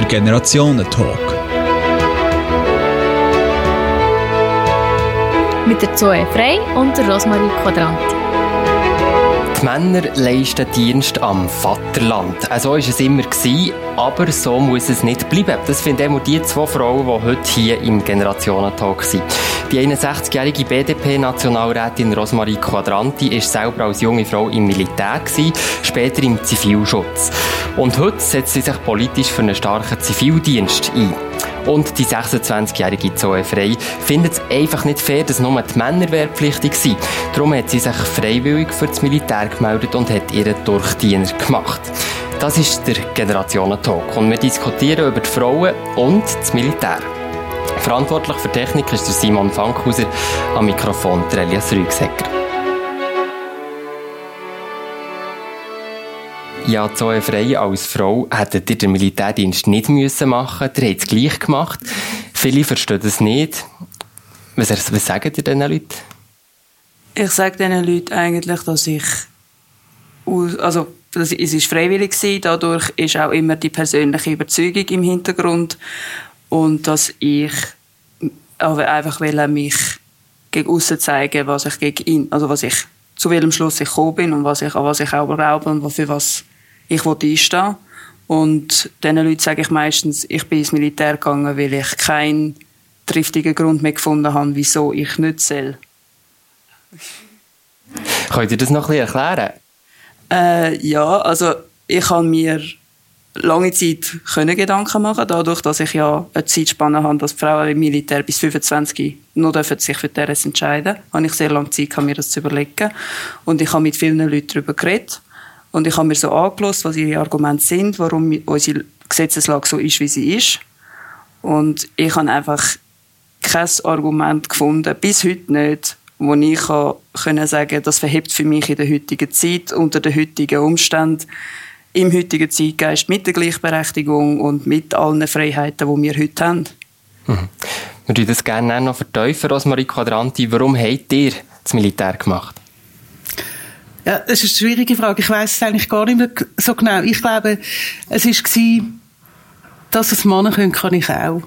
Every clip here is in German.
der Generationentalk. Mit der Zoe Frey und der Rosmarie Quadranti. Die Männer leisten Dienst am Vaterland. So also war es immer, aber so muss es nicht bleiben. Das finden auch die zwei Frauen, die heute hier im Generationentalk sind. Die 61-jährige BDP-Nationalrätin Rosmarie Quadranti ist selber als junge Frau im Militär, später im Zivilschutz. Und heute setzt sie sich politisch für einen starken Zivildienst ein. Und die 26-jährige Zoe Frey findet es einfach nicht fair, dass nur die Männer wehrpflichtig sind. Darum hat sie sich freiwillig für das Militär gemeldet und hat ihren Durchdiener gemacht. Das ist der Generationentalk und wir diskutieren über die Frauen und das Militär. Verantwortlich für Technik ist der Simon Fankhauser, am Mikrofon der Elias Rügsecker. Ja, Zoe Frey als Frau hättet ihr den Militärdienst nicht müssen machen müssen. Ihr habt es gleich gemacht. Viele verstehen das nicht. Was, was sagen ihr diesen Leuten? Ich sage diesen Leuten eigentlich, dass ich also es ist freiwillig dadurch ist auch immer die persönliche Überzeugung im Hintergrund und dass ich einfach will mich gegen außen zeigen, was ich gegen ihn, also was ich zu welchem Schluss ich gekommen bin und was ich, an was ich auch glaube und für was ich einstehen Und diesen Leuten sage ich meistens, ich bin ins Militär gegangen, weil ich keinen triftigen Grund mehr gefunden habe, wieso ich nicht soll. Könnt ihr das noch ein bisschen erklären? Äh, ja, also ich habe mir lange Zeit können Gedanken machen dadurch, dass ich ja eine Zeitspanne habe, dass Frauen im Militär bis 25 nur dürfen sich für das entscheiden habe ich sehr lange Zeit, mir das zu überlegen. Und ich habe mit vielen Leuten darüber geredet. Und ich habe mir so angelost, was ihre Argumente sind, warum unsere Gesetzeslage so ist, wie sie ist. Und ich habe einfach kein Argument gefunden, bis heute nicht, wo ich können sagen, das verhebt für mich in der heutigen Zeit, unter den heutigen Umständen, im heutigen Zeitgeist, mit der Gleichberechtigung und mit allen Freiheiten, die wir heute haben. Mhm. Wir das gerne noch verteufeln, Rosmarie Quadranti. Warum habt ihr das Militär gemacht? Ja, das ist eine schwierige Frage. Ich weiß es eigentlich gar nicht mehr so genau. Ich glaube, es war, dass es Männer können, kann ich auch.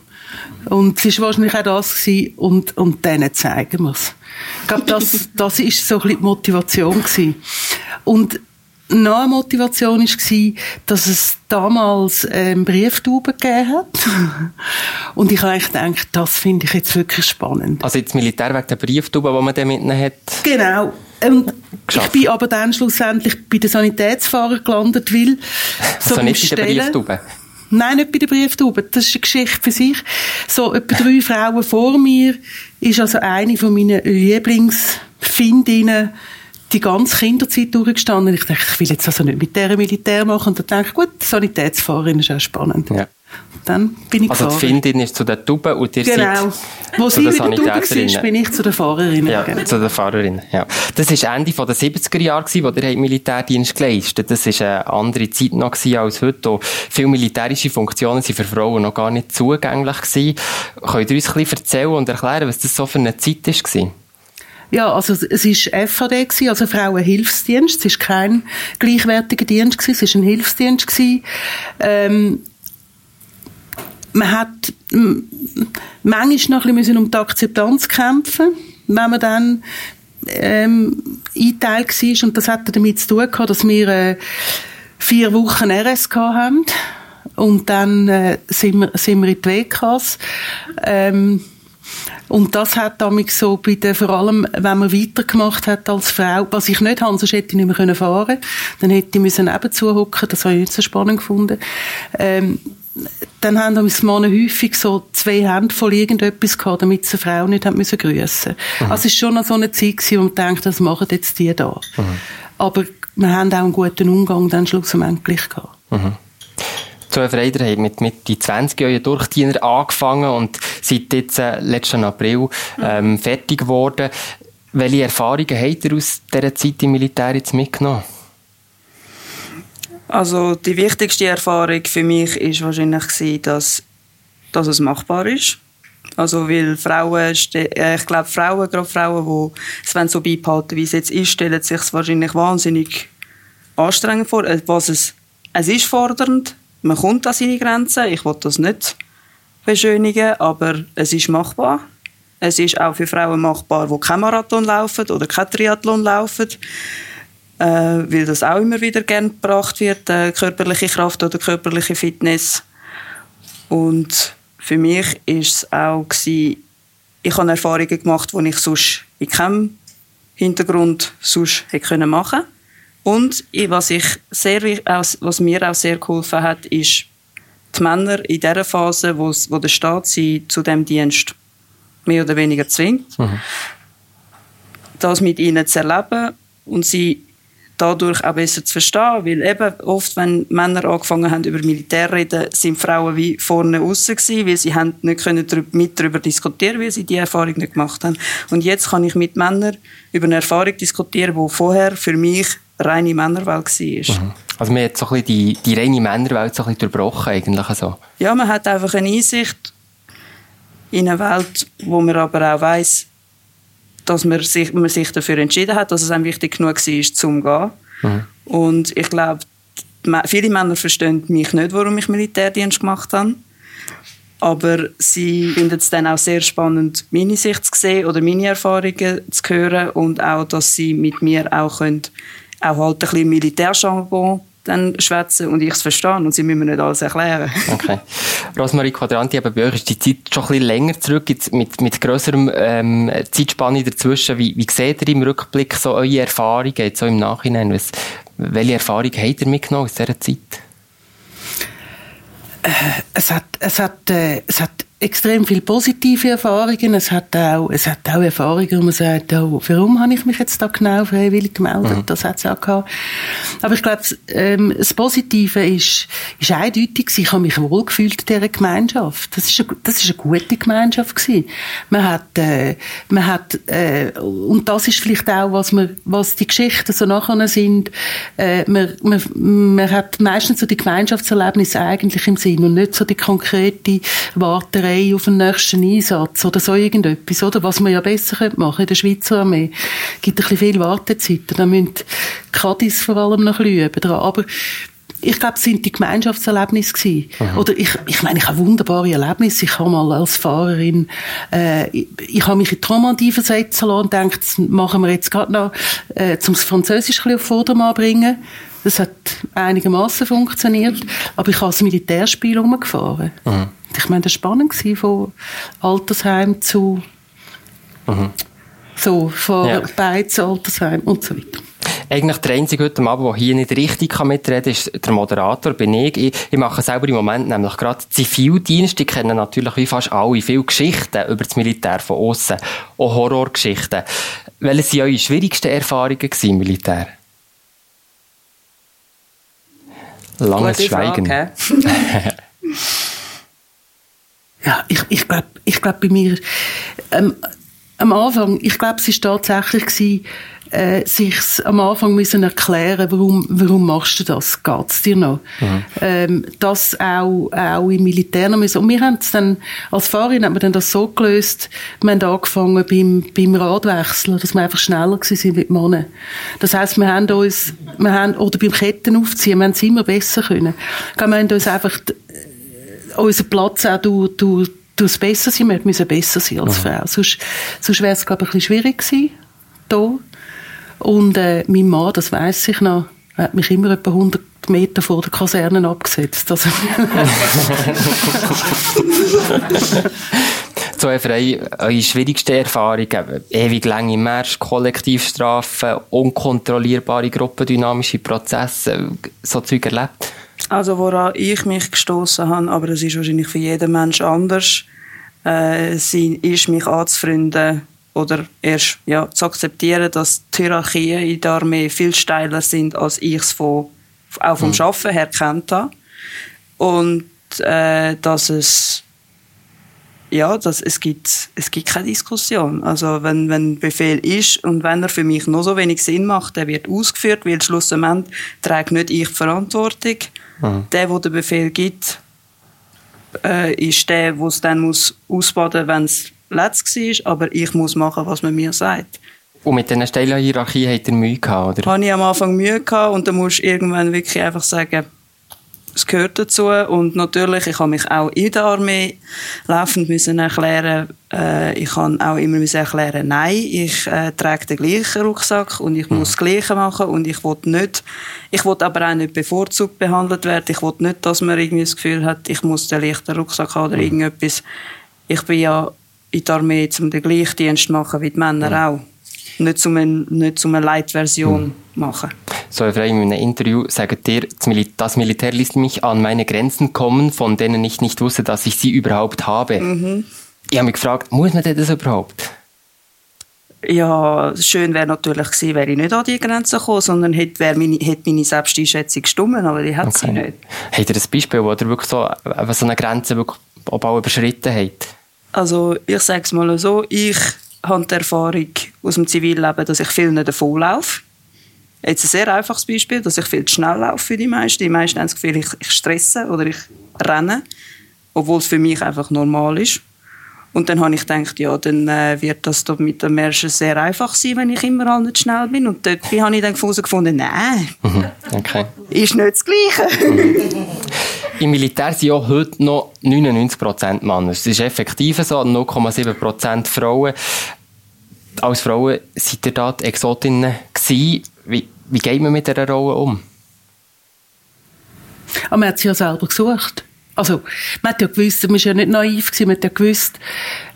Und es war wahrscheinlich auch das gewesen, und, und denen zeigen wir es. Ich glaube, das, das ist so ein bisschen die Motivation gewesen. Und noch eine Motivation war, dass es damals ähm, Brieftauben gegeben hat. Und ich habe eigentlich gedacht, das finde ich jetzt wirklich spannend. Also jetzt Militär wegen der Brieftauben, die man da mitnehmen hat? Genau. Und ich bin aber dann schlussendlich bei den Sanitätsfahrern gelandet, weil so also nicht bei den Brieftauben? Nein, nicht bei den Brieftauben. Das ist eine Geschichte für sich. So etwa drei Frauen vor mir ist also eine von meinen Lieblingsfindinnen die ganze Kinderzeit durchgestanden. Ich dachte, ich will jetzt also nicht mit der Militär machen. Und dann dachte ich, gut, Sanitätsfahrerin ist auch spannend. Ja. Dann bin ich Also gefahren. die Findin ist zu der Tube und ihr genau. seid Wo sie mit der Tube war, bin ich zu der Fahrerin. Ja, genau. zu der Fahrerin, ja. Das war Ende der 70er Jahre, wo ihr Militärdienst geleistet Das war eine andere Zeit noch als heute. Viele militärische Funktionen waren für Frauen noch gar nicht zugänglich. Gewesen. Könnt ihr uns ein bisschen erzählen und erklären, was das so für eine Zeit war? Ja, also es war FAD, also Frauenhilfsdienst. Es war kein gleichwertiger Dienst, es war ein Hilfsdienst. Ähm, man hat manchmal noch ein bisschen um die Akzeptanz kämpfen, wenn man dann ähm, eingeteilt war. Und das hatte damit zu tun gehabt, dass wir äh, vier Wochen RSK haben. Und dann äh, sind, wir, sind wir in die WKs. Ähm, und das hat damit so bei den, vor allem, wenn man weitergemacht hat als Frau, was ich nicht habe, sonst hätte ich nicht mehr können fahren dann hätte ich müssen nebenzu hocken, das habe ich nicht so spannend gefunden. Ähm, dann haben wir Männer häufig so zwei Hände voll irgendetwas gehabt, damit sie eine Frau nicht haben müssen grüssen. Mhm. Also es war schon noch so eine Zeit gewesen, wo man denkt, das machen jetzt die da. Mhm. Aber wir haben auch einen guten Umgang dann schlussendlich gehabt. Mhm. Zoe Freider hat mit Mitte 20 Jahren Durchdiener angefangen und seit jetzt äh, letzten April ähm, fertig geworden. Welche Erfahrungen habt ihr aus dieser Zeit im Militär jetzt mitgenommen? Also die wichtigste Erfahrung für mich ist wahrscheinlich dass, dass es machbar ist. Also weil Frauen, äh, ich glaube Frauen, gerade Frauen, die es so beibehalten, wie es jetzt ist, stellen sich es wahrscheinlich wahnsinnig anstrengend vor. Äh, was es, es ist fordernd, man kommt an seine Grenzen. Ich will das nicht beschönigen, aber es ist machbar. Es ist auch für Frauen machbar, die kein Marathon laufen oder kein Triathlon laufen, äh, weil das auch immer wieder gern gebracht wird, äh, körperliche Kraft oder körperliche Fitness. Und für mich ist es auch gewesen, ich habe Erfahrungen gemacht, die ich sonst in keinem Hintergrund sonst hätte machen können. Und was, ich sehr, was mir auch sehr geholfen hat, ist, die Männer in der Phase, wo, wo der Staat sie zu dem Dienst mehr oder weniger zwingt, mhm. das mit ihnen zu erleben und sie dadurch auch besser zu verstehen, weil eben oft, wenn Männer angefangen haben über Militär zu reden, sind Frauen wie vorne außen gewesen, weil sie haben nicht können mit darüber diskutieren, weil sie die Erfahrung nicht gemacht haben. Und jetzt kann ich mit Männern über eine Erfahrung diskutieren, die vorher für mich reine Männerwelt war. Mhm. Also man hat so ein bisschen die, die reine Männerwelt so ein bisschen durchbrochen eigentlich so. Ja, man hat einfach eine Einsicht in eine Welt, wo man aber auch weiß, dass man sich, man sich dafür entschieden hat, dass es einem wichtig genug war, zum gehen. Mhm. Und ich glaube, viele Männer verstehen mich nicht, warum ich Militärdienst gemacht habe. Aber sie finden es dann auch sehr spannend, meine Sicht zu sehen oder meine Erfahrungen zu hören und auch, dass sie mit mir auch können auch halt ein bisschen Militärjargon dann schwätzen und ich es verstehe und sie müssen mir nicht alles erklären. Okay. Rosmarie Quadranti, eben bei euch ist die Zeit schon ein bisschen länger zurück, jetzt mit, mit grösserem ähm, Zeitspanne dazwischen. Wie, wie seht ihr im Rückblick so eure Erfahrungen, jetzt so im Nachhinein? Was, welche Erfahrungen habt ihr mitgenommen aus dieser Zeit? Äh, es hat, es hat, äh, es hat extrem viele positive Erfahrungen. Es hat auch, es hat auch Erfahrungen, wo man sagt, oh, warum habe ich mich jetzt da genau freiwillig gemeldet? Mhm. Das hat es auch gehabt. Aber ich glaube, ähm, das Positive ist, ist eindeutig, ich habe mich wohlgefühlt in dieser Gemeinschaft. Das ist eine, das ist eine gute Gemeinschaft gewesen. Man hat, äh, man hat, äh, und das ist vielleicht auch, was man, was die Geschichten so nachher sind, äh, man, man, man hat meistens so die Gemeinschaftserlebnisse eigentlich im Sinn und nicht so die konkrete Warterei frei auf den nächsten Einsatz oder so irgendetwas, oder? Was man ja besser machen in der Schweizer Armee. Es gibt ein bisschen viel Wartezeit. Da müssen die Kadis vor allem noch ein bisschen üben dran. Aber ich glaube, es sind die Gemeinschaftserlebnisse gewesen. Oder ich, ich meine, ich habe wunderbare Erlebnisse. Ich habe mal als Fahrerin, äh, ich, ich habe mich in die Romandie versetzen lassen und gedacht, das machen wir jetzt gerade noch, äh, um das Französisch ein bisschen auf Vordermann bringen. Das hat einigermaßen funktioniert. Aber ich habe das Militärspiel umgefahren. Mhm. Ich meine, das war spannend, von Altersheim zu mhm. so, von ja. Beiz, Altersheim und so weiter. Eigentlich der einzige heute Abend, der hier nicht richtig mitreden kann, ist der Moderator, bin ich. ich. Ich mache selber im Moment nämlich gerade Zivildienst. Ich kenne natürlich wie fast alle viele Geschichten über das Militär von außen, auch Horrorgeschichten. Welche waren eure schwierigsten Erfahrungen im Militär? Langes Schweigen. Frage, Ja, ich, ich glaube, ich glaub bei mir, ähm, am Anfang, ich glaube, es war tatsächlich gewesen, äh, sich am Anfang müssen erklären, warum, warum machst du das? Geht's dir noch? Mhm. Ähm, das auch, auch im Militär noch müssen. Und wir haben es dann, als Fahrerin haben wir dann das so gelöst, wir haben angefangen beim, beim Radwechseln, dass wir einfach schneller sind mit Männern. Das heisst, wir haben uns, wir haben, oder beim Ketten aufziehen, wir haben es immer besser können. Wir haben uns einfach unser Platz auch du, du, du besser sein. Wir müssen besser sein als. Frau. Sonst, sonst wäre es, glaube ich, ein bisschen schwierig gewesen, hier. Und äh, mein Mann, das weiß ich noch, hat mich immer etwa 100 Meter vor der Kaserne abgesetzt. Also so frei, eure schwierigste Erfahrung, ewig lange Märsche, Kollektivstrafen, unkontrollierbare gruppendynamische Prozesse, so Zeug erlebt? Also woran ich mich gestoßen habe, aber das ist wahrscheinlich für jeden Mensch anders, äh, ist mich anzufreunden oder erst ja, zu akzeptieren, dass die Hierarchien in der Armee viel steiler sind, als ich es von, auch vom mhm. Arbeiten her kennt habe. Und äh, dass es ja, dass es gibt, es gibt keine Diskussion. Also wenn, wenn ein Befehl ist und wenn er für mich noch so wenig Sinn macht, der wird ausgeführt, weil schlussendlich trägt nicht ich die Verantwortung. Mhm. Der, der den Befehl gibt, äh, ist der, der es dann muss ausbaden muss, wenn es letzt war, aber ich muss machen, was man mir sagt. Und mit dieser Stellenhierarchie hat er Mühe gehabt, oder? Habe ich am Anfang Mühe gehabt und dann musst du irgendwann wirklich einfach sagen, es gehört dazu und natürlich, ich habe mich auch in der Armee laufend müssen erklären, äh, ich kann auch immer müssen erklären, nein, ich äh, trage den gleichen Rucksack und ich muss das Gleiche machen und ich will nicht, ich will aber auch nicht bevorzugt behandelt werden, ich will nicht, dass man irgendwie das Gefühl hat, ich muss den leichten Rucksack haben oder irgendetwas. Ich bin ja in der Armee, um den gleichen Dienst zu machen wie die Männer auch. Nicht zum, nicht zum eine Light-Version machen. So, Frau, in einem Interview sagt ihr, das Militär ließ mich an meine Grenzen kommen, von denen ich nicht wusste, dass ich sie überhaupt habe. Mhm. Ich habe mich gefragt, muss man das überhaupt? Ja, schön wäre natürlich gewesen, wäre ich nicht an die Grenze gekommen, sondern hätte, meine, hätte meine Selbsteinschätzung gestimmt, aber die hat okay. sie nicht. Habt ihr ein Beispiel, wo ihr wirklich so, so eine Grenze wirklich auch überschritten habt? Also, ich sage es mal so, ich habe die Erfahrung aus dem Zivilleben, dass ich viel nicht davonlaufe. Jetzt ein sehr einfaches Beispiel, dass ich viel zu schnell laufe für die meisten. Die meisten haben das Gefühl, ich, ich stresse oder ich renne, obwohl es für mich einfach normal ist. Und dann habe ich gedacht, ja, dann äh, wird das mit dem Märschen sehr einfach sein, wenn ich immer nicht schnell bin. Und dort habe ich dann gefunden, nein, mhm. okay. ist nicht das Gleiche. Mhm. Im Militär sind ja heute noch 99% Männer. Es ist effektiv so, 0,7% Frauen. Als Frauen seid ihr da die Exotinnen gewesen. Wie, wie geht man mit dieser Rolle um? Aber man hat sie ja selber gesucht. Also, man hat ja gewusst, man war ja nicht naiv, gewesen, man hat ja gewusst,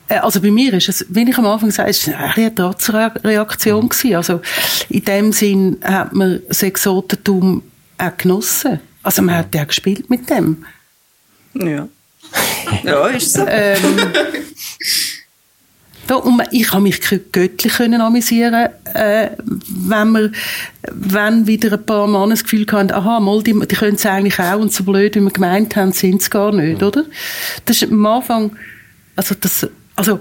äh, also bei mir ist es, wie ich am Anfang gesagt habe, es eine Trotzreaktion mhm. gewesen. Also in dem Sinn hat man das Exotentum auch genossen. Also man hat ja gespielt mit dem. Ja. ja, ist so. Ähm, da, und ich habe mich göttlich können amüsieren, äh, wenn wir, wenn wieder ein paar Männer das Gefühl hatten, aha, mal, die, die können es eigentlich auch und so blöd, wie wir gemeint haben, sind es gar nicht, oder? Das ist am Anfang, also das, also,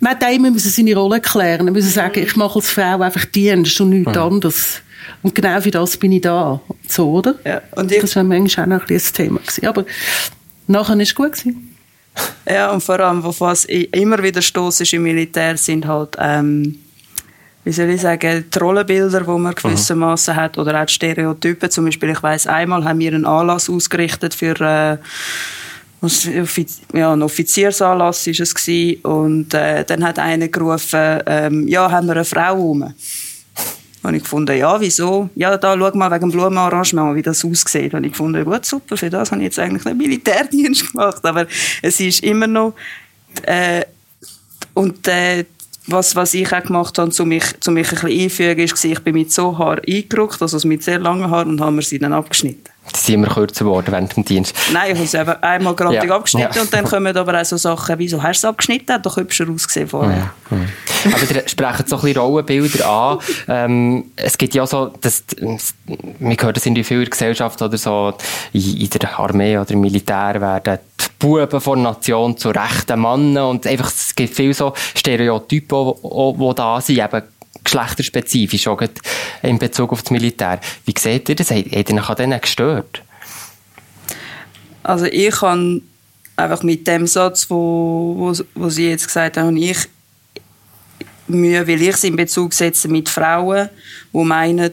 man hat immer seine Rolle klären, man muss sagen, ich mache als Frau einfach Dienst und nichts mhm. anderes. Und genau für das bin ich da. So, oder? Ja, und ich, das war manchmal auch noch ein bisschen Thema. Gewesen. Aber nachher war es gut. Gewesen. Ja, und vor allem, auf was ich immer wieder stoße im Militär, sind halt, ähm, wie soll ich sagen, die Rollenbilder, die man gewissermaßen mhm. hat, oder auch die Stereotypen. Zum Beispiel, ich weiss, einmal haben wir einen Anlass ausgerichtet für, äh, ja, ein Offiziersanlass war es gewesen, und äh, dann hat einer gerufen, ähm, ja, haben wir eine Frau rum? Und ich gefunden, ja, wieso? Ja, da, schau mal wegen dem Blumenarrangement, wie das aussieht. Und ich gefunden, gut, super, für das habe ich jetzt eigentlich einen Militärdienst gemacht. Aber es ist immer noch, äh, und, äh, was, was ich auch gemacht habe, um mich, um mich ein bisschen einfügen, ist, ich bin mit so Haar eingerückt, also mit sehr langen Haaren, und haben wir sie dann abgeschnitten. Die sind immer kürzer geworden während dem Dienst. Nein, ich habe sie einmal gerade ja. abgeschnitten ja. und dann kommen aber auch so Sachen, wieso hast du es abgeschnitten? Hat doch hübscher ausgesehen vorher. Ja. Aber ihr sprechen so ein bisschen Rollenbilder an. Ähm, es gibt ja so, das, wir hören das in vielen Gesellschaften oder so, in, der Armee oder im Militär werden die Buben von der Nation zu rechten Männern und einfach, es gibt viele so Stereotypen, die da sind, eben geschlechterspezifisch, auch in Bezug auf das Militär. Wie seht ihr das? Hat ihr euch an denen gestört? Also ich habe einfach mit dem Satz, wo, wo, wo Sie jetzt gesagt haben, ich Mühe, weil ich es in Bezug setze mit Frauen, die meinen,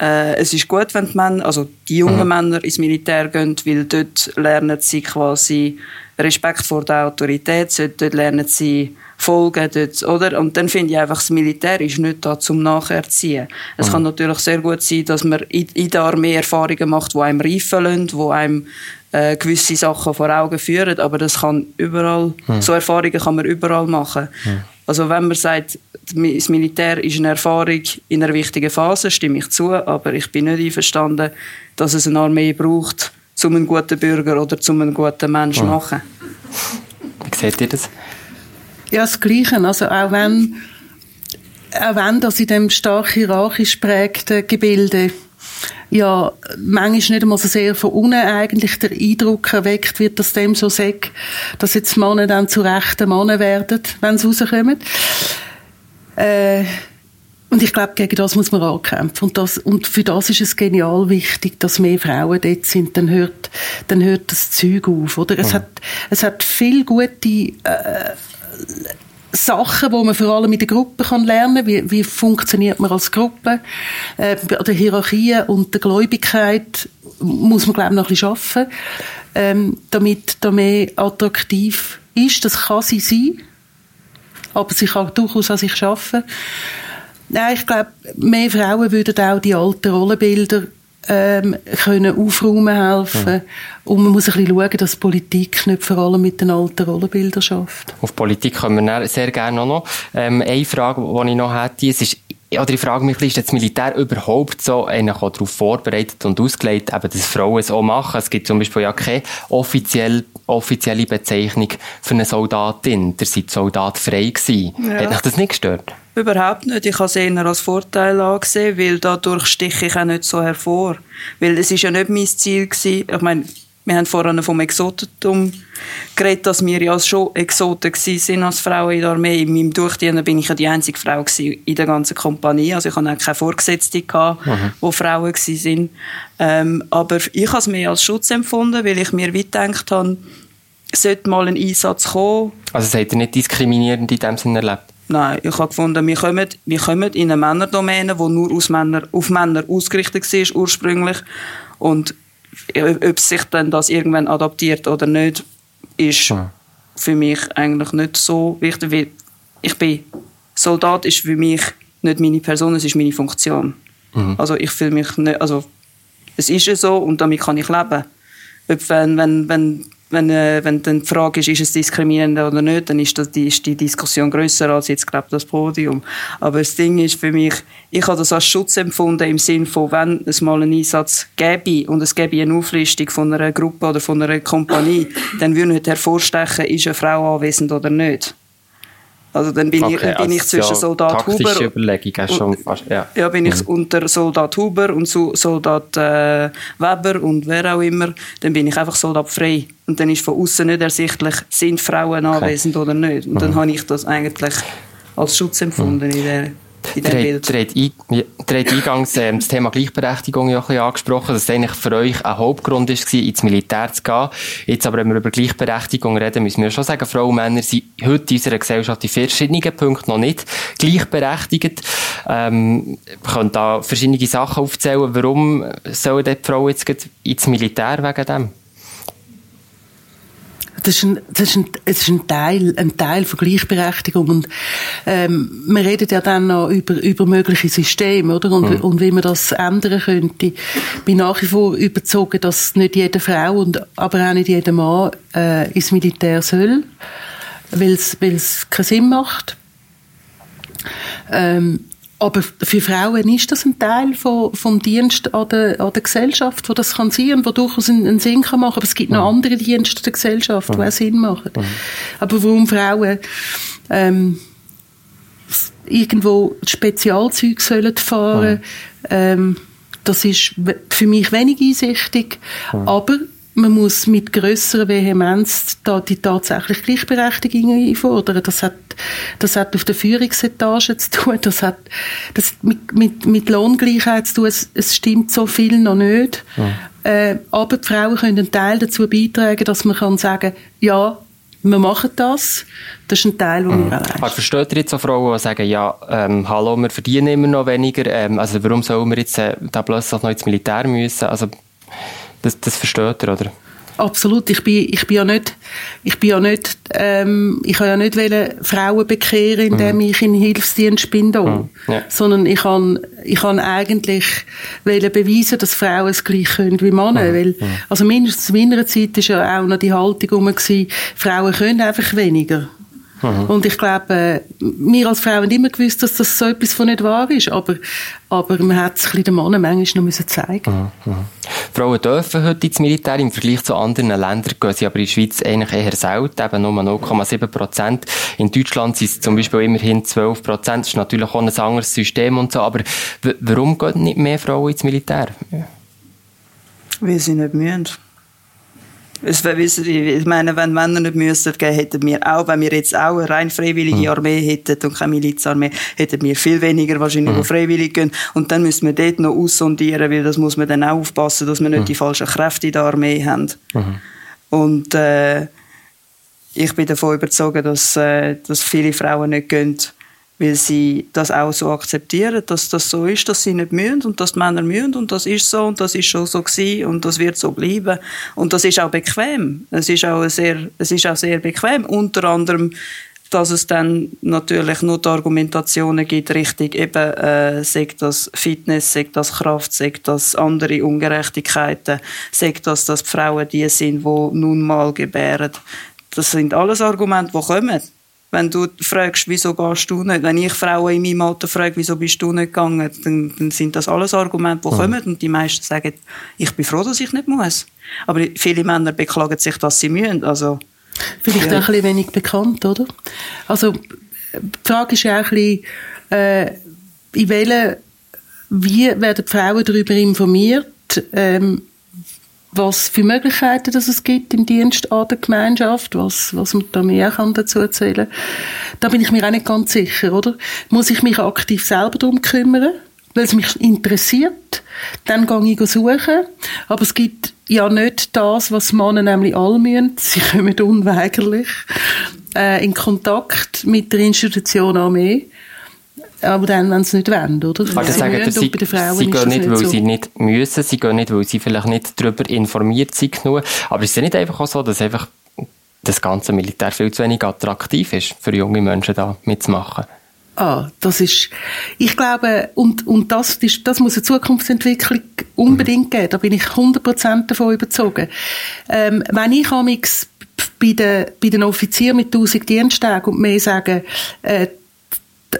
äh, es ist gut, wenn die Männer, also die jungen mhm. Männer ins Militär gehen, weil dort lernen sie quasi Respekt vor der Autorität, dort lernen sie folgen dort, oder? Und dann finde ich einfach, das Militär ist nicht da zum Nacherziehen. Es mhm. kann natürlich sehr gut sein, dass man in, der Armee Erfahrungen macht, die einem reifen lassen, die einem äh, gewisse Sachen vor Augen führen, aber das kann überall, mhm. so Erfahrungen kann man überall machen. Mhm. Also wenn man sagt, das Militär ist eine Erfahrung in einer wichtigen Phase, stimme ich zu, aber ich bin nicht einverstanden, dass es eine Armee braucht, um einen guten Bürger oder um einen guten Menschen zu mhm. machen. Wie seht ihr das? Ja, das Gleiche. Also auch wenn, auch wenn das in dem stark hierarchisch prägten Gebilde ja, manchmal nicht einmal so sehr von unten eigentlich der Eindruck erweckt wird, dass dem so sagt, dass jetzt Männer dann zu rechten Männern werden, wenn sie rauskommen. Äh, und ich glaube, gegen das muss man ankämpfen. Und, das, und für das ist es genial wichtig, dass mehr Frauen dort sind. Dann hört, dann hört das Zeug auf, oder? Es, ja. hat, es hat viel gute, äh, Sachen, wo man vor allem in der Gruppe kann lernen kann. Wie, wie funktioniert man als Gruppe? Äh, der Hierarchie und der Gläubigkeit muss man, glaube ich, noch ein bisschen arbeiten, ähm, damit da mehr attraktiv ist. Das kann sie sein, aber sie kann durchaus an sich arbeiten. Nein, ich glaube, mehr Frauen würden auch die alten Rollenbilder ähm, können aufräumen helfen. Mhm. Und man muss ein bisschen schauen, dass Politik nicht vor allem mit den alten Rollenbildern schafft. Auf Politik kommen wir sehr gerne noch. Ähm, eine Frage, die ich noch hätte, es ist oder ich frage mich, ist das Militär überhaupt so darauf vorbereitet und ausgelegt, eben, dass Frauen es auch machen? Es gibt zum Beispiel ja keine offiziell, offizielle Bezeichnung für eine Soldatin. Der sei Soldat frei gewesen. Ja. Hat dich das nicht gestört? Überhaupt nicht. Ich habe es eher als Vorteil angesehen, weil dadurch stiche ich auch nicht so hervor. Weil es ist ja nicht mein Ziel gewesen. Ich meine, wir haben vorhin vom Exotentum geredet, dass wir ja schon Exoten sind als Frauen in der Armee. In meinem Durchdienen bin ich ja die einzige Frau in der ganzen Kompanie. Also ich hatte auch keine Vorgesetzte, gehabt, mhm. die Frauen waren. Ähm, aber ich habe es mehr als Schutz empfunden, weil ich mir weit gedacht habe, sollte mal ein Einsatz kommen. Also seid ihr nicht diskriminierend in dem Sinne erlebt? Nein, ich habe gefunden, wir kommen, wir kommen in eine Männerdomäne, die nur aus Männer, auf Männer ausgerichtet war ursprünglich. Und ob sich dann das irgendwann adaptiert oder nicht, ist ja. für mich eigentlich nicht so wichtig. Weil ich bin Soldat ist für mich nicht meine Person, es ist meine Funktion. Mhm. Also ich fühle mich nicht, also es ist ja so und damit kann ich leben. Ob wenn, wenn, wenn wenn, äh, wenn dann die Frage ist, ist es diskriminierend oder nicht, dann ist, das, die, ist die Diskussion größer als jetzt glaube das Podium. Aber das Ding ist für mich, ich habe das als Schutz empfunden im Sinn von, wenn es mal einen Einsatz gäbe und es gäbe eine Auflistung von einer Gruppe oder von einer Kompanie, dann würde nicht hervorstechen, ist eine Frau anwesend oder nicht. Also dann bin, okay, ich, bin also ich zwischen Soldat Huber Überlegung schon fast, ja. ja bin ich mhm. unter Soldat Huber und Soldat äh, Weber und wer auch immer, dann bin ich einfach Soldat frei und dann ist von außen nicht ersichtlich, sind Frauen okay. anwesend oder nicht. Und mhm. dann habe ich das eigentlich als Schutz empfunden mhm. in der in dem Bild. Ihr habt eingangs äh, das Thema Gleichberechtigung ja ein bisschen angesprochen, dass es eigentlich für euch ein Hauptgrund war, ins Militär zu gehen. Jetzt aber, wenn wir über Gleichberechtigung reden, müssen wir schon sagen, Frauen und Männer sind heute in unserer Gesellschaft in verschiedenen Punkten noch nicht gleichberechtigt. Ähm, wir können da verschiedene Sachen aufzählen. Warum sollen die Frauen jetzt ins Militär wegen dem? Das ist ein, das ist ein, es ist ein Teil, ein Teil von Gleichberechtigung. Und, ähm, wir reden ja dann noch über, über mögliche Systeme, oder? Und, mhm. und wie man das ändern könnte. Ich bin nach wie vor überzeugt, dass nicht jede Frau und, aber auch nicht jeder Mann, äh, ins Militär soll. Weil es keinen Sinn macht. Ähm, aber für Frauen ist das ein Teil von, vom Dienst an der, an der Gesellschaft, wo das kann sein und wo durchaus einen, Sinn kann machen. Aber es gibt noch andere Dienste der Gesellschaft, die auch Sinn machen. Aber warum Frauen ähm, irgendwo Spezialzüge sollen fahren, ähm, das ist für mich wenig einsichtig. Aber man muss mit grösserer Vehemenz da die tatsächlich Gleichberechtigung einfordern. Das hat, das hat auf der Führungsetage zu tun, das hat das mit, mit, mit Lohngleichheit zu tun. Es, es stimmt so viel noch nicht. Ja. Äh, aber die Frauen können einen Teil dazu beitragen, dass man kann sagen, ja, wir machen das. Das ist ein Teil, den mhm. wir erreichen. Aber versteht ihr jetzt auch Frauen, die sagen, ja, ähm, hallo, wir verdienen immer noch weniger, ähm, also warum sollen wir jetzt äh, da plötzlich noch ins Militär müssen? Also, das, das versteht ihr, oder? Absolut. Ich bin, ich bin ja nicht, ich bin ja nicht, ähm, ich habe ja nicht wollen Frauen bekehren, indem mhm. ich in Hilfsdienst bin da. Mhm. Ja. Sondern ich kann, ich kann eigentlich wollen beweisen, dass Frauen es gleich können wie Männer. Mhm. Weil, mhm. also mindestens in meiner Zeit war ja auch noch die Haltung rum, Frauen können einfach weniger. Mhm. Und ich glaube, äh, wir als Frauen haben immer gewusst, dass das so etwas von nicht wahr ist. Aber, aber man hat es den Männern manchmal noch zeigen mhm. mhm. Frauen dürfen heute ins Militär. Im Vergleich zu anderen Ländern gehen sie aber in der Schweiz eigentlich eher selten, eben nur 0,7 Prozent. In Deutschland sind es zum Beispiel immerhin 12 Prozent. Das ist natürlich auch ein anderes System und so. Aber warum gehen nicht mehr Frauen ins Militär? Ja. Weil sie nicht müssen. Ich meine, wenn Männer nicht müssten hätten wir auch, wenn wir jetzt auch eine rein freiwillige mhm. Armee hätten und keine Milizarmee, hätten wir viel weniger wahrscheinlich, mhm. freiwillig gehen. Und dann müssen wir dort noch aussondieren, weil das muss man dann auch aufpassen, dass wir nicht mhm. die falschen Kräfte in der Armee haben. Mhm. Und äh, ich bin davon überzeugt, dass, äh, dass viele Frauen nicht gehen, weil sie das auch so akzeptieren, dass das so ist, dass sie nicht mühen und dass die Männer mühen und das ist so und das ist schon so gewesen und das wird so bleiben und das ist auch bequem. Es ist auch sehr, es ist auch sehr bequem. Unter anderem dass es dann natürlich nur die Argumentationen gibt, richtig eben, äh, sagt das Fitness, sagt das Kraft, sagt das andere Ungerechtigkeiten, sagt das, dass die Frauen die sind, die nun mal gebären. Das sind alles Argumente, die kommen. Wenn du fragst, wieso gehst du nicht, wenn ich Frauen in meinem Alter frage, wieso bist du nicht gegangen, dann, dann sind das alles Argumente, die mhm. kommen und die meisten sagen, ich bin froh, dass ich nicht muss. Aber viele Männer beklagen sich, dass sie müssen. Also, Vielleicht ja. auch ein bisschen wenig bekannt, oder? Also, die Frage ist ja auch ein bisschen, äh, in welchen, wie werden die Frauen darüber informiert, ähm, was für Möglichkeiten dass es gibt im Dienst an der Gemeinschaft, was, was man da mehr kann dazu erzählen Da bin ich mir auch nicht ganz sicher, oder? Muss ich mich aktiv selber darum kümmern, weil es mich interessiert? Dann gehe ich suchen. Aber es gibt ja nicht das, was Männer nämlich alle müssen. Sie kommen unweigerlich äh, in Kontakt mit der Institution Armee. Aber dann, wenn sie nicht wollen, oder? Kann ich sagen, dass sie, sie gehen nicht, weil so. sie nicht müssen, sie gehen nicht, weil sie vielleicht nicht darüber informiert sind genug. Aber es ist ja nicht einfach auch so, dass einfach das ganze Militär viel zu wenig attraktiv ist, für junge Menschen da mitzumachen. Ah, das ist, ich glaube, und, und das, ist, das muss eine Zukunftsentwicklung unbedingt mhm. geben. Da bin ich 100% davon überzogen. Ähm, wenn ich amix bei den, bei den Offizieren mit 1000 Diensttagen und mehr sagen, äh,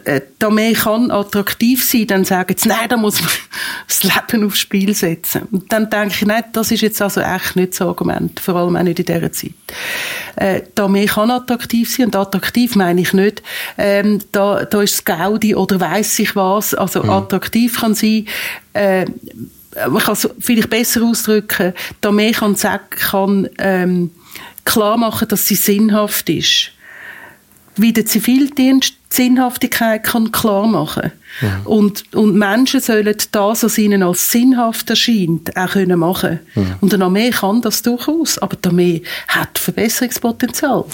äh, da mehr kann attraktiv sein, dann sagen sie, nein, da muss man das Leben aufs Spiel setzen. Und dann denke ich, nein, das ist jetzt also echt nicht das Argument, vor allem auch nicht in dieser Zeit. Äh, da mehr kann attraktiv sein, und attraktiv meine ich nicht, ähm, da, da ist das Gaudi oder weiss ich was, also mhm. attraktiv kann sein, äh, man kann es vielleicht besser ausdrücken, da mehr kann, sagen, kann ähm, klar machen, dass sie sinnhaft ist wie der Zivildienst die Sinnhaftigkeit kann klar machen ja. und, und Menschen sollen das, was ihnen als sinnhaft erscheint, auch können machen ja. Und eine Armee kann das durchaus, aber die Armee hat Verbesserungspotenzial.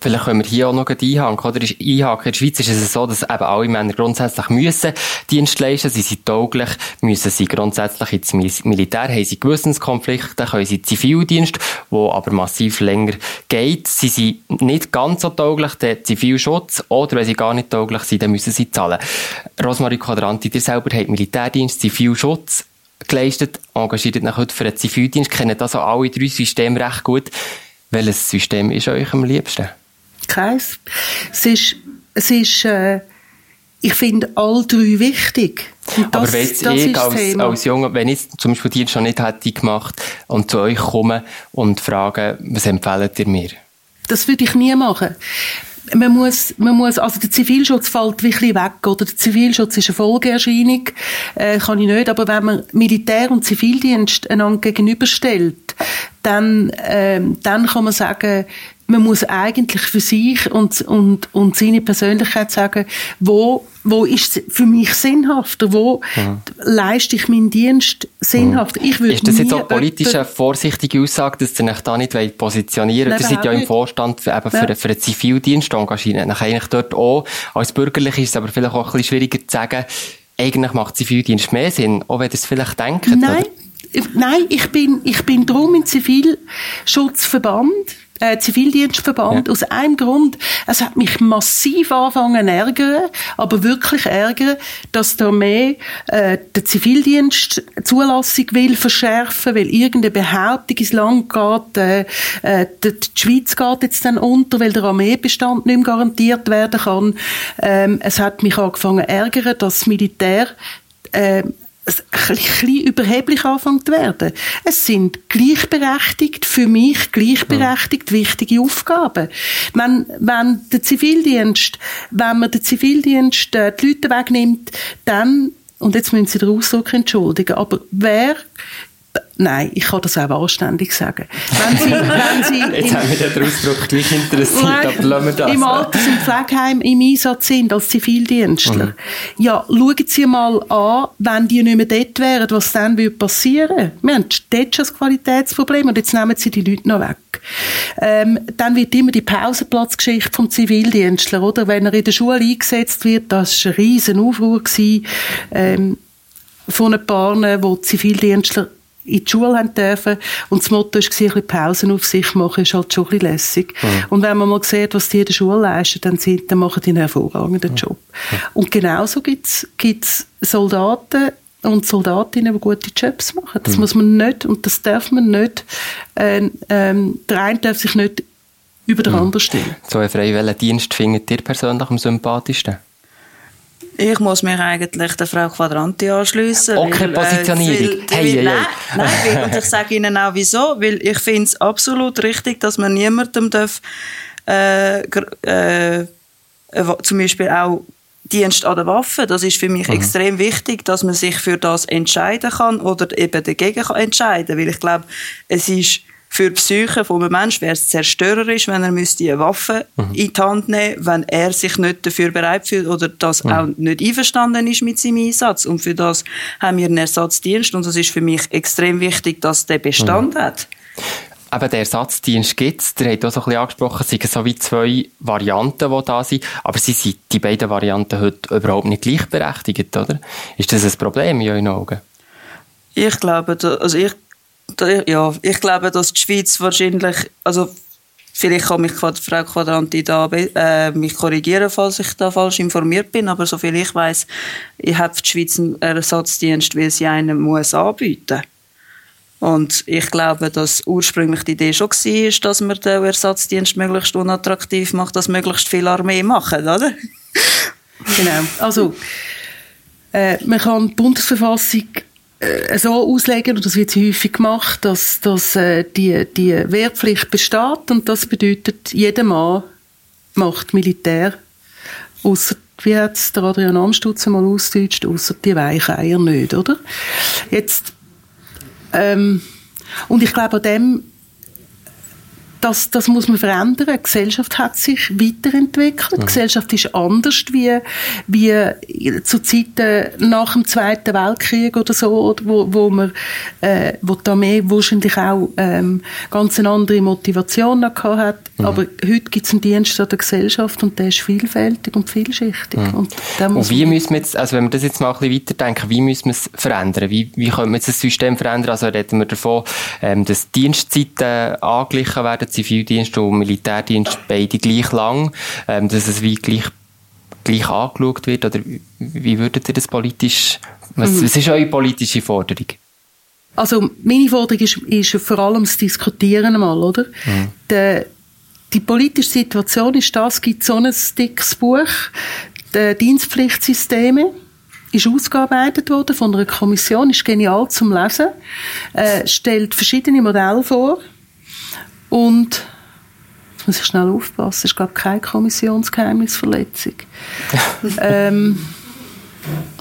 Vielleicht können wir hier auch noch einhaken, oder? Einhaken. In der Schweiz ist es so, dass eben alle Männer grundsätzlich müssen Dienst leisten. Sie sind tauglich, müssen sie grundsätzlich ins Militär, haben sie Gewissenskonflikte, können sie Zivildienst, wo aber massiv länger geht. Sie sind nicht ganz so tauglich, der Zivilschutz, oder wenn sie gar nicht tauglich sind, dann müssen sie zahlen. Rosmarie Quadranti, ihr selber habt Militärdienst, Zivilschutz geleistet, engagiert nach heute für den Zivildienst, kennen das auch alle drei Systeme recht gut. Welches System ist euch am liebsten? Keins. Es ist, es ist äh, ich finde all drei wichtig. Das, Aber wenn jetzt ich als, als Junge, wenn ich zum Beispiel die schon nicht hätte gemacht und zu euch komme und frage, was empfehlt ihr mir? Das würde ich nie machen. Man muss, man muss, also der Zivilschutz fällt wirklich weg, oder? Der Zivilschutz ist eine Folgeerscheinung, äh, kann ich nicht, aber wenn man Militär und Zivildienst einander gegenüberstellt, dann, äh, dann kann man sagen, man muss eigentlich für sich und, und, und seine Persönlichkeit sagen, wo, wo ist für mich sinnhafter, wo ja. leiste ich meinen Dienst sinnhafter. Ich ist das jetzt auch politisch eine vorsichtige Aussage, dass ihr euch da nicht positionieren wollt? Ihr seid ja im Vorstand für, eben für, für einen Zivildienst engagiert. Eigentlich dort auch, als Bürgerlich ist es aber vielleicht auch ein bisschen schwieriger zu sagen, eigentlich macht Zivildienst mehr Sinn, auch wenn ihr es vielleicht denkt. Nein, oder? nein, ich bin, ich bin drum im Zivilschutzverband äh, Zivildienstverband ja. aus einem Grund. Es hat mich massiv angefangen ärgern, aber wirklich ärgern, dass da mehr äh, der Zivildienst Zulassung will verschärfen, weil irgendeine Behauptung ins Land geht, äh, äh, die, die Schweiz geht jetzt dann unter, weil der Armeebestand nicht mehr garantiert werden kann. Ähm, es hat mich angefangen ärgern, dass das Militär äh, ein bisschen überheblich anfängt zu werden. Es sind gleichberechtigt, für mich gleichberechtigt wichtige Aufgaben. Wenn, wenn der Zivildienst, wenn man den Zivildienst äh, die Leute wegnimmt, dann und jetzt müssen Sie den Ausdruck entschuldigen, aber wer Nein, ich kann das auch anständig sagen. Wenn Sie, wenn Sie Jetzt haben wir den Ausdruck gleich interessiert, aber lassen wir das. Im Alters- und Pflegeheim im Einsatz sind als Zivildienstler. Mhm. Ja, schauen Sie mal an, wenn die nicht mehr dort wären, was dann würde passieren. Wir haben dort schon das Qualitätsproblem und jetzt nehmen Sie die Leute noch weg. Ähm, dann wird immer die Pausenplatzgeschichte vom Zivildienstler, oder? Wenn er in der Schule eingesetzt wird, das war ein riesen Aufruhr gewesen, ähm, von ein paar, die Zivildienstler in die Schule haben dürfen. Und das Motto war, ein bisschen Pausen auf sich machen, ist halt schon ein bisschen lässig. Mhm. Und wenn man mal sieht, was die in der Schule leisten, dann, sind, dann machen die einen hervorragenden Job. Mhm. Und genauso gibt es Soldaten, und Soldatinnen, die gute Jobs machen. Das mhm. muss man nicht und das darf man nicht. Äh, ähm, der eine darf sich nicht über den mhm. anderen stellen. So einen freiwilligen Dienst findet ihr persönlich am sympathischsten? Ich muss mich eigentlich der Frau Quadranti anschliessen. Okay, weil, Positionierung. Äh, hey, weil, nein, nein, weil, und ich sage Ihnen auch wieso, weil ich finde es absolut richtig, dass man niemandem darf, äh, äh, zum Beispiel auch Dienst an der Waffe. Das ist für mich mhm. extrem wichtig, dass man sich für das entscheiden kann oder eben dagegen kann entscheiden, weil ich glaube, es ist für die Psyche von einem Menschen wäre es zerstörerisch, wenn er müsste eine Waffe mhm. in die Hand nehmen wenn er sich nicht dafür bereit fühlt oder das mhm. auch nicht einverstanden ist mit seinem Einsatz. Und für das haben wir einen Ersatzdienst und es ist für mich extrem wichtig, dass der Bestand mhm. hat. Eben, der Ersatzdienst gibt es. Der hat auch so ein bisschen angesprochen, es sind so wie zwei Varianten, die da sind. Aber sie sind die beiden Varianten heute überhaupt nicht gleichberechtigt, oder? Ist das ein Problem in euren Augen? Ich glaube, also ich, ja, ich glaube, dass die Schweiz wahrscheinlich, also vielleicht kann mich Frau Quadranti da äh, mich korrigieren, falls ich da falsch informiert bin, aber soviel ich weiß, ich habe die Schweiz einen Ersatzdienst, weil sie einen muss anbieten. Und ich glaube, dass ursprünglich die Idee schon war, dass man den Ersatzdienst möglichst unattraktiv macht, dass möglichst viel Armee machen, oder? genau. Also, äh, man kann die Bundesverfassung so auslegen, und das wird häufig gemacht, dass, dass äh, die, die Wehrpflicht besteht. Und das bedeutet, jeder Mann macht Militär, außer wie hat es der Adrian Amstutz mal ausgedeutscht, außer die Weicheier nicht, oder? Jetzt ähm, und ich glaube, an dem das, das muss man verändern. Die Gesellschaft hat sich weiterentwickelt. Die Gesellschaft ist anders wie, wie zu Zeiten nach dem Zweiten Weltkrieg oder so, wo, wo man, äh, wo die Armee wahrscheinlich auch ähm, ganz eine andere Motivation noch gehabt hat. Mhm. Aber heute gibt es einen Dienst an der Gesellschaft und der ist vielfältig und vielschichtig. Mhm. Und, und, wie müssen wir jetzt, also wenn wir das jetzt mal ein bisschen weiterdenken, wie müssen wir es verändern? Wie, wie können wir jetzt das System verändern? Also reden wir davon, ähm, dass Dienstzeiten angeglichen werden Zivildienst und Militärdienst beide gleich lang, ähm, dass es wie gleich, gleich angeschaut wird? Oder wie würdet ihr das politisch, was, mhm. was ist eure politische Forderung? Also meine Forderung ist, ist vor allem das Diskutieren einmal, oder? Mhm. Der, die politische Situation ist das, es gibt so ein dickes Buch, die Dienstpflichtsysteme, ist ausgearbeitet worden von einer Kommission, ist genial zum Lesen, äh, stellt verschiedene Modelle vor, und jetzt muss ich schnell aufpassen, es ist glaube keine Kommissionsgeheimnisverletzung. ähm,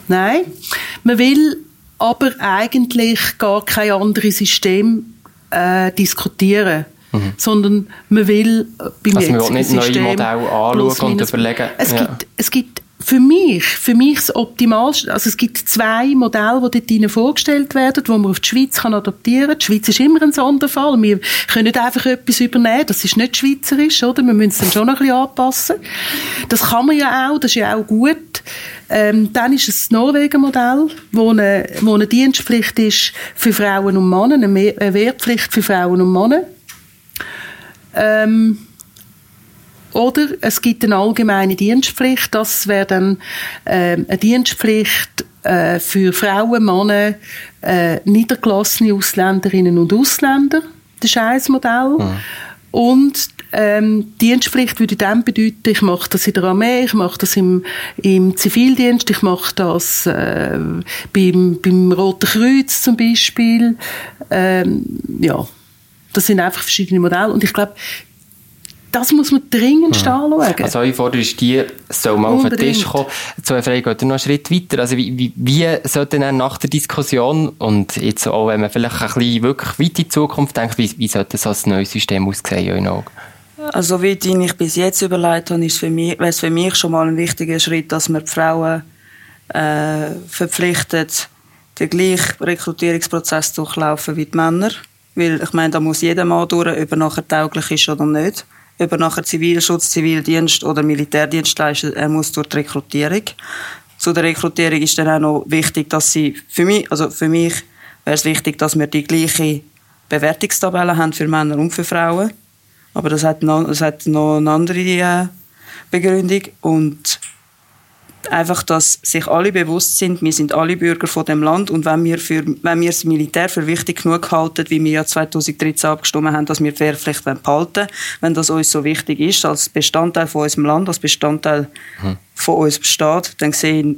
nein, man will aber eigentlich gar kein anderes System äh, diskutieren. Mhm. sondern man will beim also man will nicht System neue Modelle anschauen und überlegen. Es, ja. gibt, es gibt für mich, für mich das Optimalste, also es gibt zwei Modelle, die dort vorgestellt werden, die man auf die Schweiz kann adaptieren kann. Die Schweiz ist immer ein Sonderfall. Wir können nicht einfach etwas übernehmen. Das ist nicht schweizerisch, oder? Wir müssen es dann schon ein bisschen anpassen. Das kann man ja auch, das ist ja auch gut. Ähm, dann ist es das Norwegen-Modell, wo eine, wo eine Dienstpflicht ist für Frauen und Männer, eine Wehrpflicht für Frauen und Männer. Ähm, oder es gibt eine allgemeine Dienstpflicht. Das wäre dann äh, eine Dienstpflicht äh, für Frauen, Männer, äh, niedergelassene Ausländerinnen und Ausländer. Das ist ein Modell. Mhm. Und ähm, Dienstpflicht würde dann bedeuten, ich mache das in der Armee, ich mache das im, im Zivildienst, ich mache das äh, beim, beim Roten Kreuz zum Beispiel. Ähm, ja, das sind einfach verschiedene Modelle. Und ich glaube, das muss man dringend ja. anschauen. Also eure Forderung ist die, soll mal Unbedingt. auf den Tisch kommen. Zu Frage geht noch einen Schritt weiter. Also wie, wie, wie sollte dann nach der Diskussion und jetzt auch, wenn man vielleicht ein bisschen wirklich weit in die Zukunft denkt, wie, wie sollte so ein neues System aussehen in euren Also wie ich bis jetzt überlegt habe, ist für mich, wäre es für mich schon mal ein wichtiger Schritt, dass man die Frauen äh, verpflichtet, den gleichen Rekrutierungsprozess durchlaufen wie die Männer weil ich meine, da muss jeder Mann durch, ob er nachher tauglich ist oder nicht. Ob er nachher Zivilschutz, Zivildienst oder Militärdienst leistet, er muss durch die Rekrutierung. Zu der Rekrutierung ist dann auch noch wichtig, dass sie, für mich, also für mich wäre es wichtig, dass wir die gleiche Bewertungstabelle haben für Männer und für Frauen. Aber das hat noch, das hat noch eine andere äh, Begründung. Und einfach, dass sich alle bewusst sind, wir sind alle Bürger von dem Land und wenn wir, für, wenn wir das Militär für wichtig genug halten, wie wir ja 2013 abgestimmt haben, dass wir die Wehrpflicht behalten wenn das uns so wichtig ist, als Bestandteil von unserem Land, als Bestandteil hm. von unserem Staat, dann sehe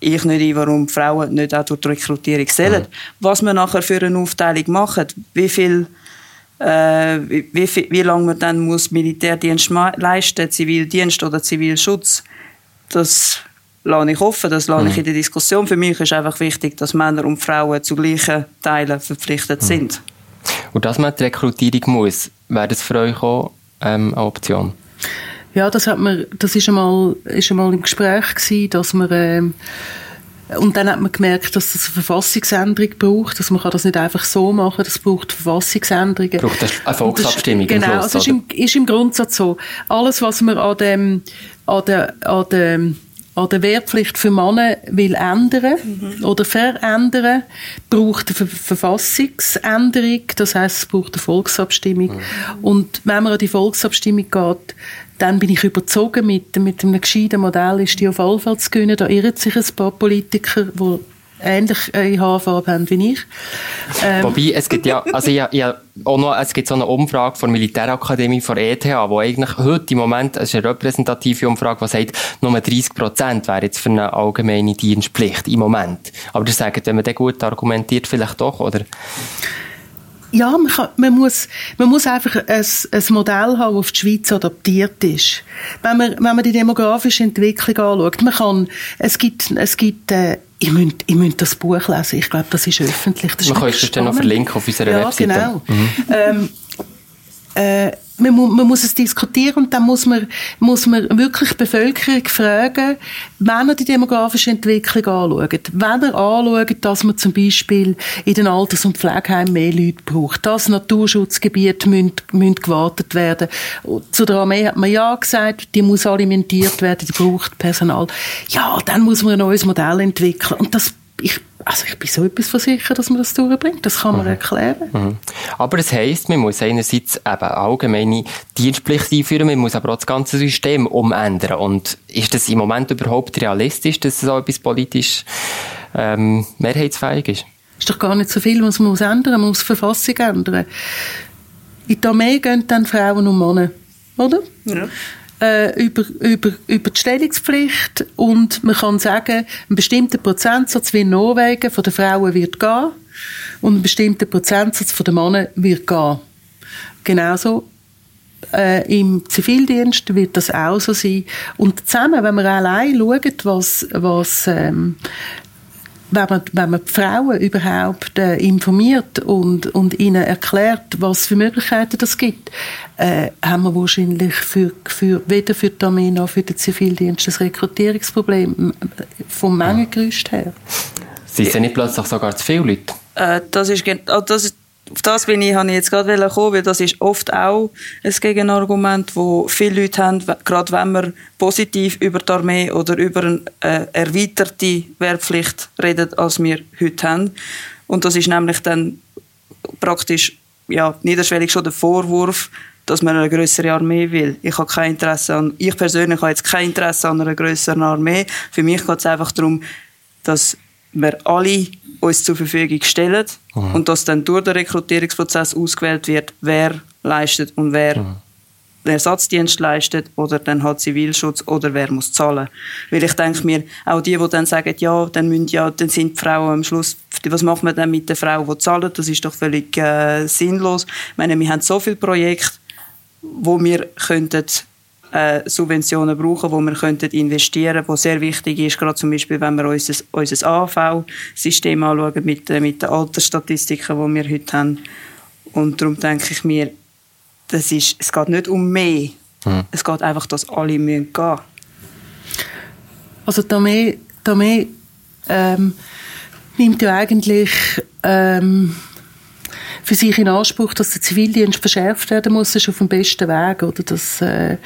ich nicht ein, warum Frauen nicht auch durch die Rekrutierung sollen. Hm. Was wir nachher für eine Aufteilung machen, wie viel äh, wie, wie, wie lange man dann muss Militärdienst leisten, Zivildienst oder Zivilschutz, das lasse ich offen, das lasse mhm. ich in der Diskussion. Für mich ist einfach wichtig, dass Männer und Frauen zu gleichen Teilen verpflichtet mhm. sind. Und dass man die Rekrutierung muss, wäre das für euch auch ähm, eine Option? Ja, das hat man, das ist einmal, ist einmal im Gespräch gewesen, dass man, ähm, und dann hat man gemerkt, dass es eine Verfassungsänderung braucht, dass man kann das nicht einfach so machen, das braucht Verfassungsänderungen. Braucht das eine Volksabstimmung das, Genau, Schluss, also ist im, ist im Grundsatz so. Alles, was man an dem, an der, an dem an der Wehrpflicht für Männer will ändern mhm. oder verändern, braucht eine Verfassungsänderung, das heißt, es braucht eine Volksabstimmung. Mhm. Und wenn man an die Volksabstimmung geht, dann bin ich überzogen, mit, mit einem gescheiten Modell ist die auf alle Fälle zu gewinnen. Da irren sich ein paar Politiker, die ähnlich eine Haarfarbe haben wie ich. Ähm. Wobei, es gibt ja, also ja, ja, auch noch, es gibt so eine Umfrage von der Militärakademie von ETH, wo eigentlich heute im Moment, es ist eine repräsentative Umfrage, die sagt, nur 30 Prozent wäre jetzt für eine allgemeine Dienstpflicht im Moment. Aber das sagt, wenn man das gut argumentiert, vielleicht doch, oder? ja, man, kann, man, muss, man muss einfach ein, ein Modell haben, das auf die Schweiz adaptiert ist. Wenn man, wenn man die demografische Entwicklung anschaut, man kann, es gibt, es gibt, äh, ich müsst, ich müsst das Buch lesen. Ich glaube, das ist öffentlich. Das man kann es dann noch verlinken auf unserer ja, Webseite. Genau. Mhm. Ähm, äh, man, mu man muss es diskutieren und dann muss man, muss man wirklich die Bevölkerung fragen, wenn er die demografische Entwicklung anschaut, wenn er anschaut, dass man zum Beispiel in den Alters- und Pflegeheimen mehr Leute braucht, dass Naturschutzgebiete müssen, müssen gewartet werden. Zu der Armee hat man ja gesagt, die muss alimentiert werden, die braucht Personal. Ja, dann muss man ein neues Modell entwickeln und das ich, also ich bin so etwas von sicher, dass man das durchbringt. Das kann man mhm. erklären. Mhm. Aber es heisst, man muss einerseits eben allgemeine Dienstpflicht einführen, man muss aber auch das ganze System umändern. Und ist das im Moment überhaupt realistisch, dass so etwas politisch ähm, mehrheitsfähig ist? Ist doch gar nicht so viel, was man muss ändern. Man muss die Verfassung ändern. In die Armee gehen dann Frauen und Männer, oder? Ja äh, über, über, über die Stellungspflicht und man kann sagen, ein bestimmter Prozentsatz wie in Norwegen von den Frauen wird gehen und ein bestimmter Prozentsatz von den Männern wird gehen. Genauso äh, im Zivildienst wird das auch so sein. Und zusammen, wenn wir allein schauen, was, was ähm, wenn man, wenn man die Frauen überhaupt äh, informiert und, und ihnen erklärt, was für Möglichkeiten das gibt, äh, haben wir wahrscheinlich für, für, weder für die Armee noch für den Zivildienst das Rekrutierungsproblem vom Mengengerüst her. Sind es nicht plötzlich sogar zu viele Leute? Äh, das ist, oh, das ist auf das bin ich, habe ich jetzt gerade kommen, weil das ist oft auch ein Gegenargument, wo viele Leute haben, gerade wenn man positiv über die Armee oder über eine äh, erweiterte Wehrpflicht redet, als wir heute haben. Und das ist nämlich dann praktisch, ja, niederschwellig schon der Vorwurf, dass man eine größere Armee will. Ich habe kein Interesse an, ich persönlich habe jetzt kein Interesse an einer größeren Armee. Für mich geht es einfach darum, dass wir alle uns zur Verfügung stellen mhm. und dass dann durch den Rekrutierungsprozess ausgewählt wird, wer leistet und wer mhm. den Ersatzdienst leistet oder dann hat Zivilschutz oder wer muss zahlen. Weil ich denke mir, auch die, die dann sagen, ja, dann, müssen ja, dann sind die Frauen am Schluss, was macht man dann mit den Frauen, die zahlen? Das ist doch völlig äh, sinnlos. Ich meine, wir haben so viele Projekte, wo wir könnten Subventionen brauchen, wo wir könnten investieren, wo sehr wichtig ist, gerade zum Beispiel, wenn wir unser, unser AV-System anschauen mit, äh, mit den Altersstatistiken, die wir heute haben. Und darum denke ich mir, das ist, es geht nicht um mehr. Mhm. Es geht einfach, dass alle müssen gehen. Also die die Armee ähm, nimmt ja eigentlich ähm, für sich in Anspruch, dass der Zivildienst verschärft werden muss, ist auf dem besten Weg. Oder dass, äh,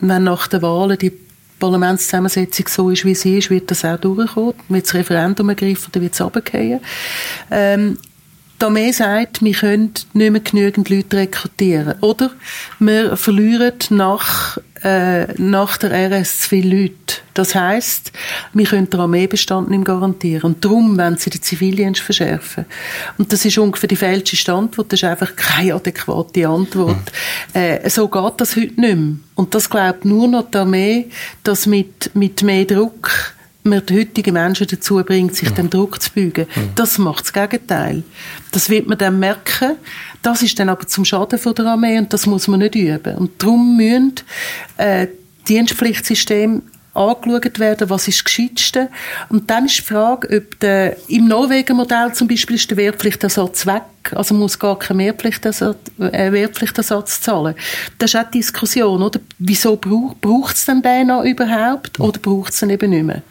wenn nach den Wahlen die Parlamentszusammensetzung so ist, wie sie ist, wird das auch durchkommen. Wird das Referendum ergriffen oder wird es runtergehen. Ähm, die Armee sagt, wir können nicht mehr genügend Leute rekrutieren. Oder wir verlieren nach, äh, nach der RS zu viele Leute. Das heisst, wir können den Armeebestand nicht garantieren. Und darum wollen sie den Zivildienst verschärfen. Und das ist ungefähr die falsche Antwort. Das ist einfach keine adäquate Antwort. Mhm. Äh, so geht das heute nicht mehr. Und das glaubt nur noch die Armee, dass mit, mit mehr Druck man die heutigen Menschen dazu bringt, sich dem Druck zu beugen. Das macht das Gegenteil. Das wird man dann merken. Das ist dann aber zum Schaden von der Armee und das muss man nicht üben. Und darum müssen äh, Dienstpflichtsystem angeschaut werden, was ist das Gescheitste. Und dann ist die Frage, ob der, im Norwegen-Modell zum Beispiel ist der Wehrpflichtersatz weg, also muss gar kein Wehrpflichtersatz, äh, Wehrpflichtersatz zahlen. Das ist auch die Diskussion, oder? Wieso braucht es denn den noch überhaupt, oder braucht es ihn eben nicht mehr?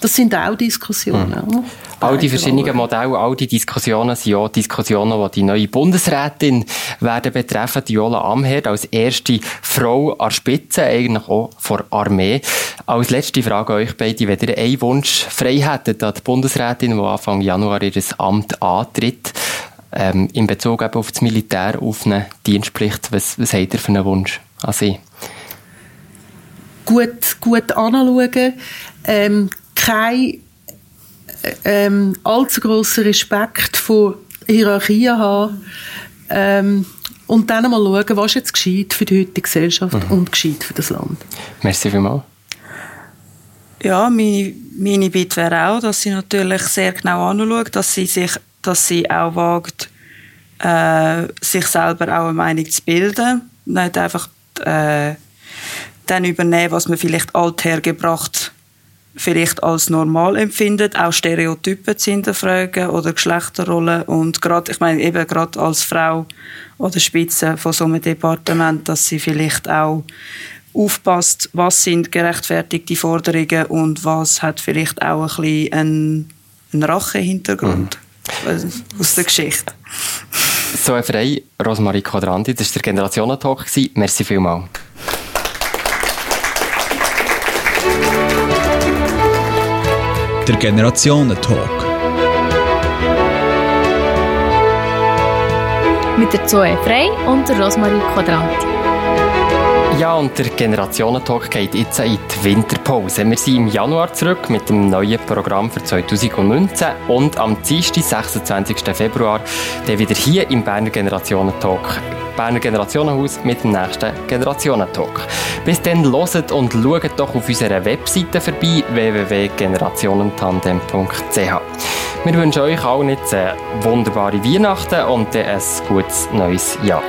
Das sind auch Diskussionen. Mhm. All die verschiedenen Modelle, all die Diskussionen sind auch Diskussionen, die die neue Bundesrätin werden betreffen, Jola Amherd, als erste Frau an Spitze, eigentlich auch vor Armee. Als letzte Frage an euch beide, wenn ihr einen Wunsch frei hättet an die Bundesrätin, die Anfang Januar ihr Amt antritt, ähm, in Bezug auf das Militär, auf eine Dienstpflicht, was, was habt ihr für einen Wunsch an sie? Gut, gut anschauen, ähm, kein ähm, allzu grossen Respekt vor Hierarchien haben ähm, und dann mal schauen, was jetzt geschieht für die heutige Gesellschaft mhm. und geschieht für das Land. Merci vielmals. Ja, meine, meine Bitte wäre auch, dass sie natürlich sehr genau anschaut, dass sie sich, dass sie auch wagt, äh, sich selber auch eine Meinung zu bilden, nicht einfach äh, dann übernehmen, was man vielleicht althergebracht vielleicht als normal empfindet, auch Stereotypen zu hinterfragen oder Geschlechterrollen und gerade, ich meine eben gerade als Frau oder Spitze von so einem Departement, dass sie vielleicht auch aufpasst, was sind gerechtfertigte Forderungen und was hat vielleicht auch ein bisschen einen, einen Rache-Hintergrund mhm. aus der Geschichte. So frei, Rosmarie Quadranti, das war der Generationentalk. Merci vielmals. Der Generationentalk. Mit der Zoe Frei und der Rosmarie Quadranti. Ja, und der Generationentalk geht jetzt in die Winterpause. Wir sind im Januar zurück mit dem neuen Programm für 2019 und am Dienstag, 26. Februar, dann wieder hier im Berner Generationentalk Berner Generationenhaus mit dem nächsten Generationentalk. Bis dann loset und schaut doch auf unserer Webseite vorbei www.generationentandem.ch. Wir wünschen euch allen jetzt eine wunderbare Weihnachten und ein gutes neues Jahr.